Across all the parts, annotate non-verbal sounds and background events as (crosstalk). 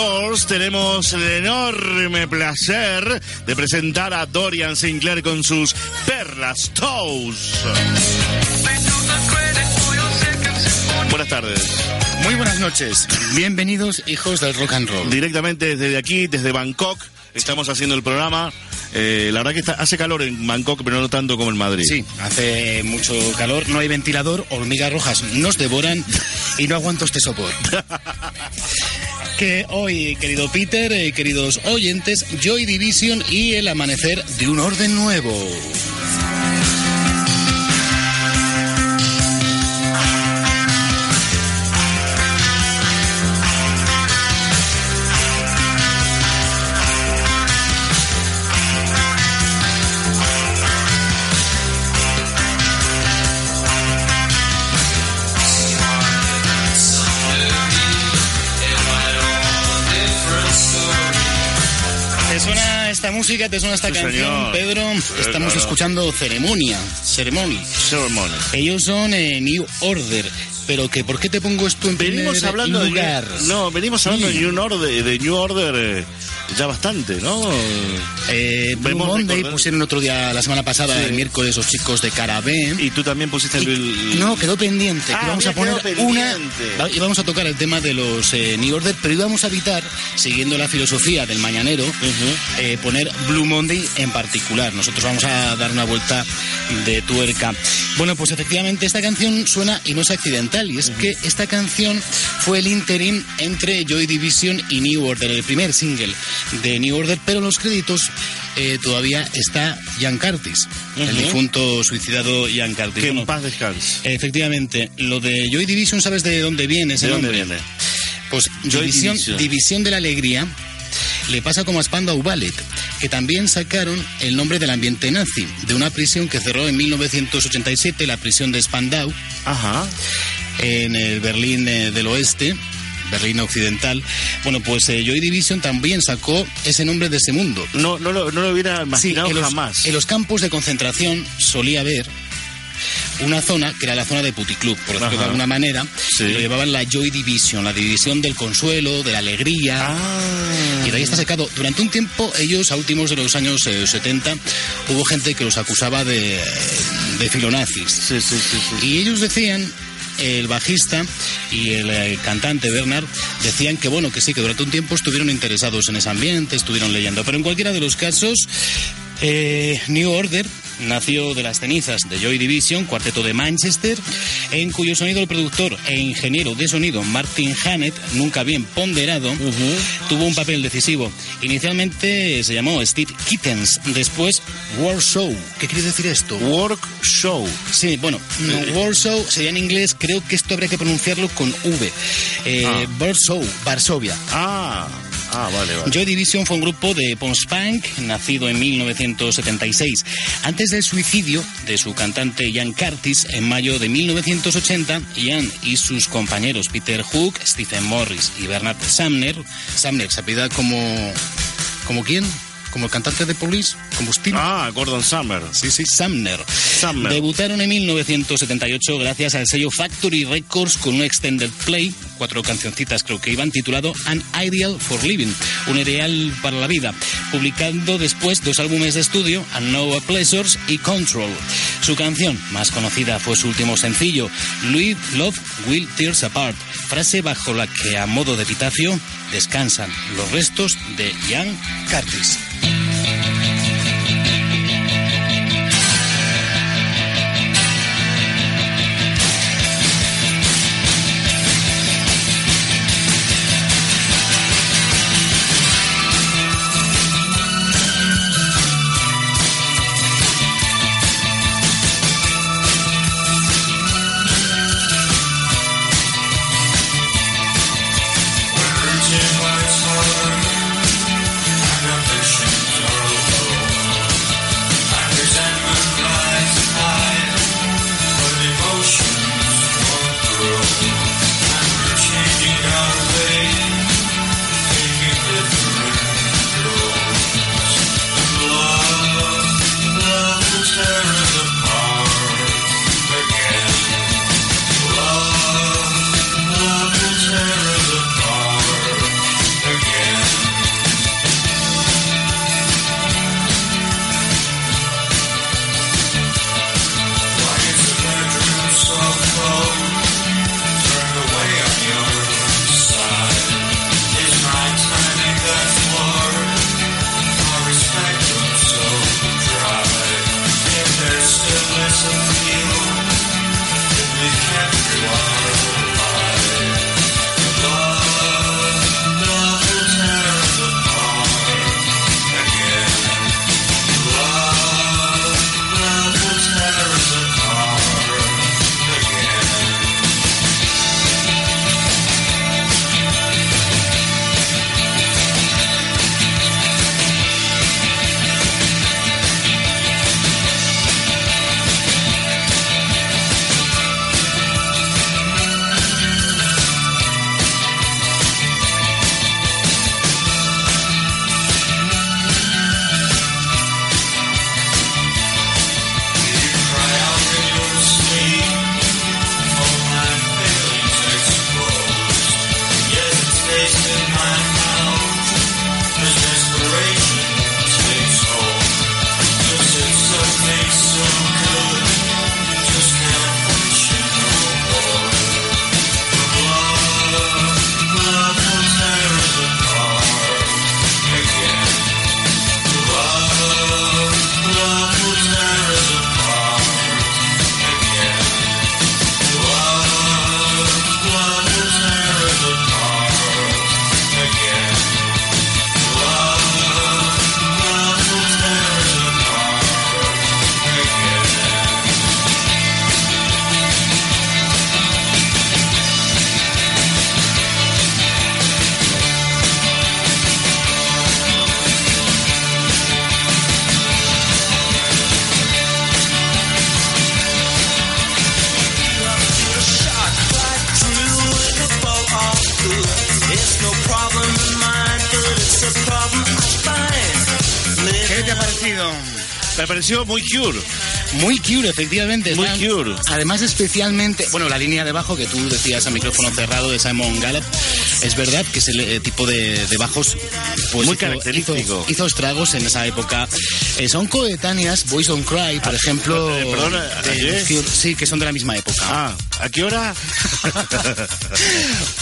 Doors, tenemos el enorme placer de presentar a Dorian Sinclair con sus Perlas Toes. Buenas tardes. Muy buenas noches. Bienvenidos, hijos del rock and roll. Directamente desde aquí, desde Bangkok, estamos haciendo el programa. Eh, la verdad que está- hace calor en Bangkok, pero no tanto como en Madrid. Sí, hace mucho calor, no hay ventilador, hormigas rojas nos devoran y no aguanto este sopor. (laughs) Que hoy, querido Peter, eh, queridos oyentes, Joy Division y el amanecer de un orden nuevo. Música? ¿Te suena esta Sí, canción, señor. Pedro? Estamos claro. escuchando Ceremonia, Ceremony. Ceremony. Ellos son eh, New Order. Pero que, ¿por qué te pongo esto en Venimos primer hablando lugar? de no, venimos hablando de. New Order, de New Order eh, ya bastante, ¿no? Eh, Blue Monday recordar- pusieron otro día, la semana pasada, el miércoles, los chicos de Carabén. Y tú también pusiste el, el- No, quedó pendiente. Ah, que vamos a había poner una. pendiente. va- Íbamos a tocar el tema de los eh, New Order, pero íbamos a evitar, siguiendo la filosofía del mañanero, eh, poner Blue Monday en particular. Nosotros vamos a dar una vuelta de tuerca. Bueno, pues efectivamente esta canción suena y no es accidental, y es que esta canción fue el interim entre Joy Division y New Order, el primer single de New Order, pero en los créditos eh, todavía está Ian Curtis, el difunto suicidado Ian Curtis. que en paz descanse. Efectivamente, lo de Joy Division, ¿sabes de dónde viene ese ¿De dónde nombre? viene? Pues Joy División, Division. División de la Alegría le pasa como a Spandau Ballet, que también sacaron el nombre del ambiente nazi, de una prisión que cerró en 1987, la prisión de Spandau, Ajá. en el Berlín eh, del Oeste. Berlín Occidental. Bueno, pues eh, Joy Division también sacó ese nombre de ese mundo. No, no, lo, no lo hubiera Sí, imaginado los, jamás. en los campos de concentración solía haber una zona que era la zona de puticlub, por decirlo de Ajá. alguna manera, Sí. y lo llevaban la Joy Division, la división del consuelo, de la alegría. Ah. Y de ahí está secado. Durante un tiempo, ellos, a últimos de los años eh, 70, hubo gente que los acusaba de, de filonazis. Sí, sí, sí, sí. Y ellos decían, el bajista y el eh, cantante Bernard, decían que bueno, que sí, que durante un tiempo estuvieron interesados en ese ambiente, estuvieron leyendo. Pero en cualquiera de los casos, eh, New Order nació de las cenizas de Joy Division, cuarteto de Manchester, en cuyo sonido el productor e ingeniero de sonido Martin Hannett, nunca bien ponderado, tuvo un papel decisivo. Inicialmente se llamó Steve Kittens, después War Show. ¿Qué quiere decir esto? Work Show. Sí, bueno, no, Warsaw sería en inglés, creo que esto habría que pronunciarlo con V. Eh, Ah. Warsaw, Varsovia. Ah, ah, vale, vale. Joy Division fue un grupo de post-punk nacido en 1976. Antes del suicidio de su cantante Ian Curtis en mayo de 1980, Ian y sus compañeros Peter Hook, Stephen Morris y Bernard Sumner, Sumner se apellida como... ¿Como quién? ¿Como el cantante de Police? ¿Combustible? Ah, Gordon Summer. Sí, sí, Sumner. Sumner. Debutaron en 1978 gracias al sello Factory Records con un extended play, cuatro cancioncitas creo que iban, titulado An Ideal for Living, un ideal para la vida, publicando después dos álbumes de estudio, No Pleasures y Control. Su canción más conocida fue su último sencillo, Louis Love Will Tears Apart, frase bajo la que a modo de epitafio descansan los restos de Ian Curtis. Me pareció muy cure. Muy cure, efectivamente. Muy cure. Además, especialmente, bueno, la línea de bajo que tú decías a micrófono cerrado de Simon Gallup, es verdad que es el eh, tipo de, de bajos pues, Muy hizo- característico. Hizo, hizo estragos en esa época. Eh, son coetáneas, Boys Don't Cry, por ejemplo. eh, perdona, sí, que son de la misma época. Ah, ¿a qué hora? (laughs)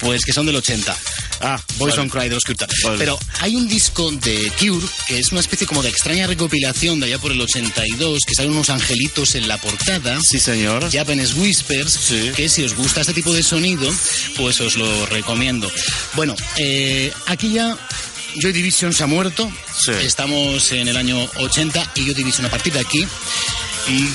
Pues que son del 80. Ah, Boys vale. on Cry de los Cure. Vale. Pero hay un disco de Cure que es una especie como de extraña recopilación de allá por el 82, que salen unos angelitos en la portada. Sí, señor. Japanese Whispers, Sí. que si os gusta este tipo de sonido, pues os lo recomiendo. Bueno, eh, aquí ya Joy Division se ha muerto. Sí. Estamos en el año 80 y Joy Division a partir de aquí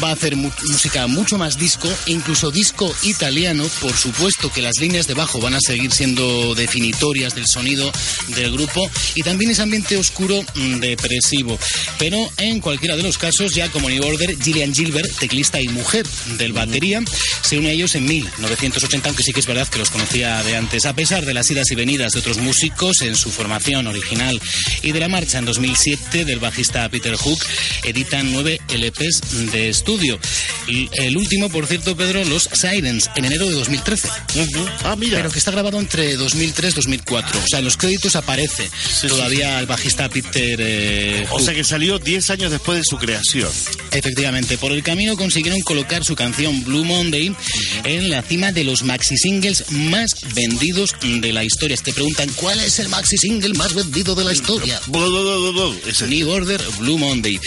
va a hacer mu- música mucho más disco, incluso disco italiano. Por supuesto que las líneas de bajo van a seguir siendo definitorias del sonido del grupo y también ese ambiente oscuro mm, depresivo. Pero en cualquiera de los casos, ya como New Order, Gillian Gilbert, teclista y mujer del batería, se une a ellos en 1980, aunque sí que es verdad que los conocía de antes. A pesar de las idas y venidas de otros músicos en su formación original y de la marcha en 2007 del bajista Peter Hook, editan nueve LPs de estudio. Y el último, por cierto, Pedro, los Sirens, en enero de 2013. Ujú. Ah, mira. Pero que está grabado entre 2003 y 2004. O sea, en los créditos aparece sí, todavía el bajista Peter eh, O sea que salió 10 años después de su creación. Efectivamente, por el camino consiguieron colocar su canción Blue Monday en la cima de los maxi singles más vendidos de la historia. Te preguntan cuál es el maxi single más vendido de la historia. New Order Blue Monday.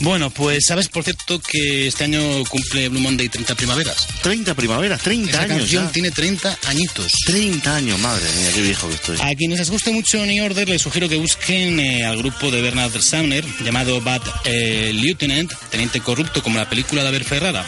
Bueno, pues sabes por cierto que este año cumple Blue Monday 30 primaveras. 30 primaveras, 30 Esa años. canción ya. tiene 30 añitos. 30 años, madre mía, qué viejo que estoy. A quienes les guste mucho New Order, les sugiero que busquen eh, al grupo de Bernard Sumner llamado Bad eh, Lieutenant, Teniente Corrupto, como la película de Aber Ferrara,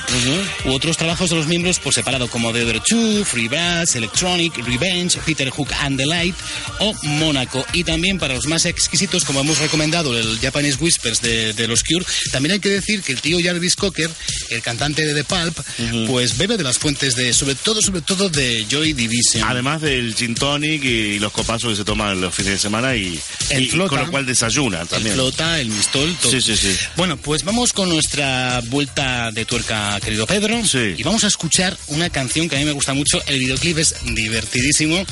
u otros trabajos de los miembros por separado como The Other Two, Free Brass, Electronic, Revenge, Peter Hook and the Light o Mónaco. Y también para los más exquisitos, como hemos recomendado, el Japanese Whispers de, de los Cure, también hay que decir que el tío Jarvis Cocker, el cantante de The Pulp, pues bebe de las fuentes de, sobre todo, sobre todo de Joy Division. Además del gin tonic y los copazos que se toman los fines de semana y, El y flota. con lo cual desayunan El también. flota, el mistol, todo. Sí, sí, sí. Bueno, pues vamos con nuestra vuelta de tuerca, querido Pedro. Sí. Y vamos a escuchar una canción que a mí me gusta mucho. El videoclip es divertidísimo.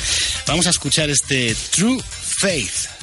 Vamos a escuchar este True Faith.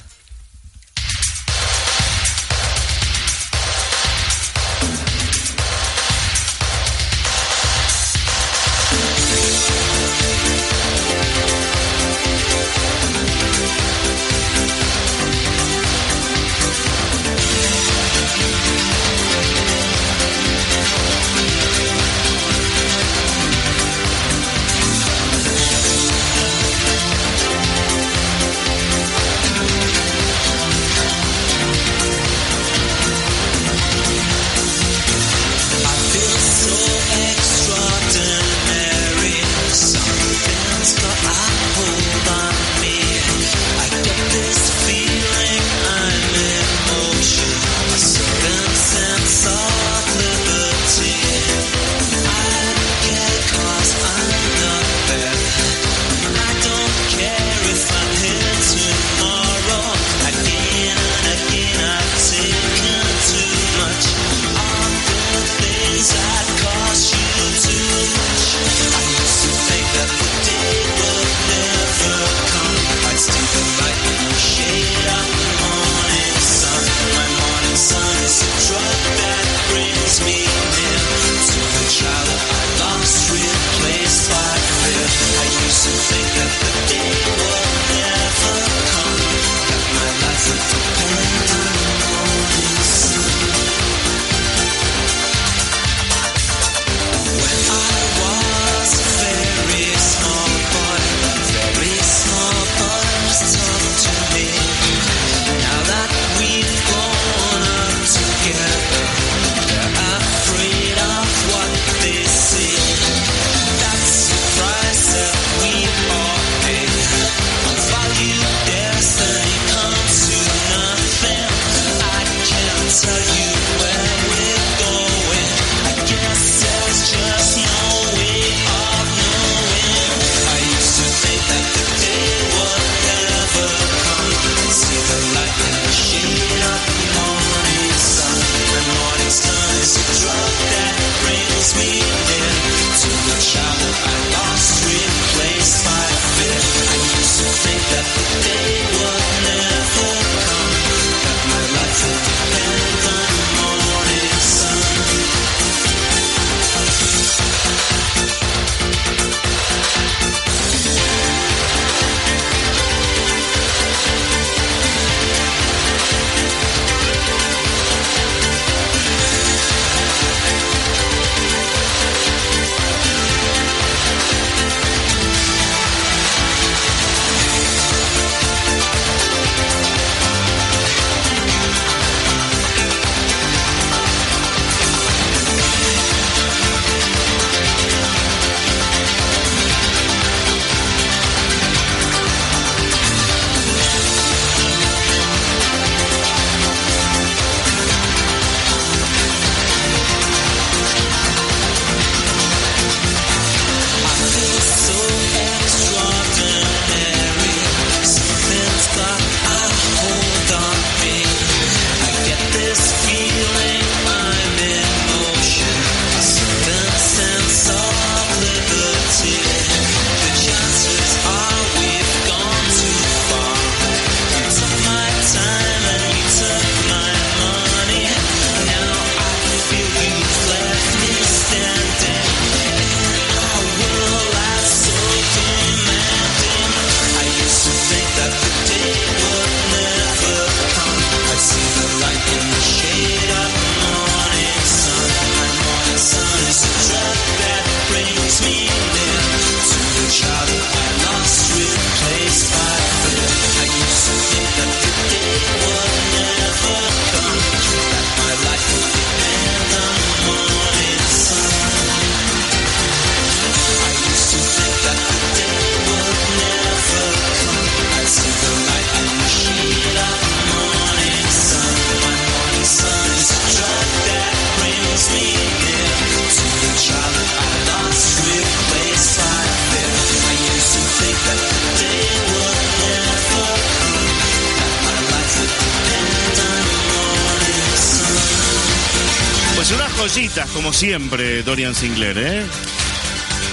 Joyitas, como siempre, Dorian Sinclair, ¿eh?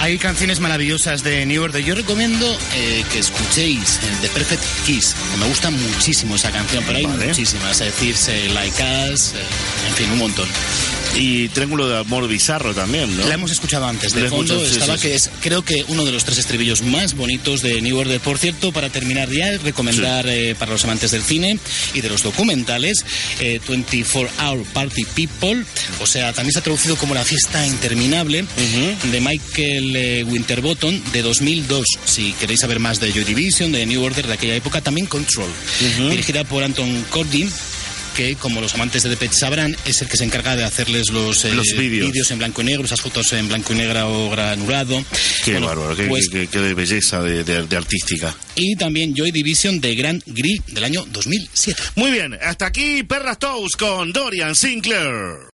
Hay canciones maravillosas de New Order. Yo recomiendo eh, que escuchéis eh, The Perfect Kiss. Me gusta muchísimo esa canción, pero hay Vale. muchísimas. Es decir, Like Us, eh, en fin, un montón. Y Triángulo de Amor Bizarro también, ¿no? La hemos escuchado antes. De fondo estaba sí, sí. que es, creo que uno de los tres estribillos más bonitos de New Order. Por cierto, para terminar ya, recomendar eh, para los amantes del cine y de los documentales eh, 24 Hour Party People, o sea, también se ha traducido como La fiesta interminable de Michael eh, Winterbottom de 2002. Si queréis saber más de Joy Division, de New Order de aquella época, también Control, dirigida por Anton Corbin que como los amantes de Depeche sabrán es el que se encarga de hacerles los, eh, Los vídeos. en blanco y negro, esas fotos en blanco y negro o granulado. Qué Bueno, bárbaro, qué, pues- qué- qué de belleza de, de- de artística. Y también Joy Division de Grand Gris del año 2007. Muy bien, hasta aquí Perras Toast con Dorian Sinclair.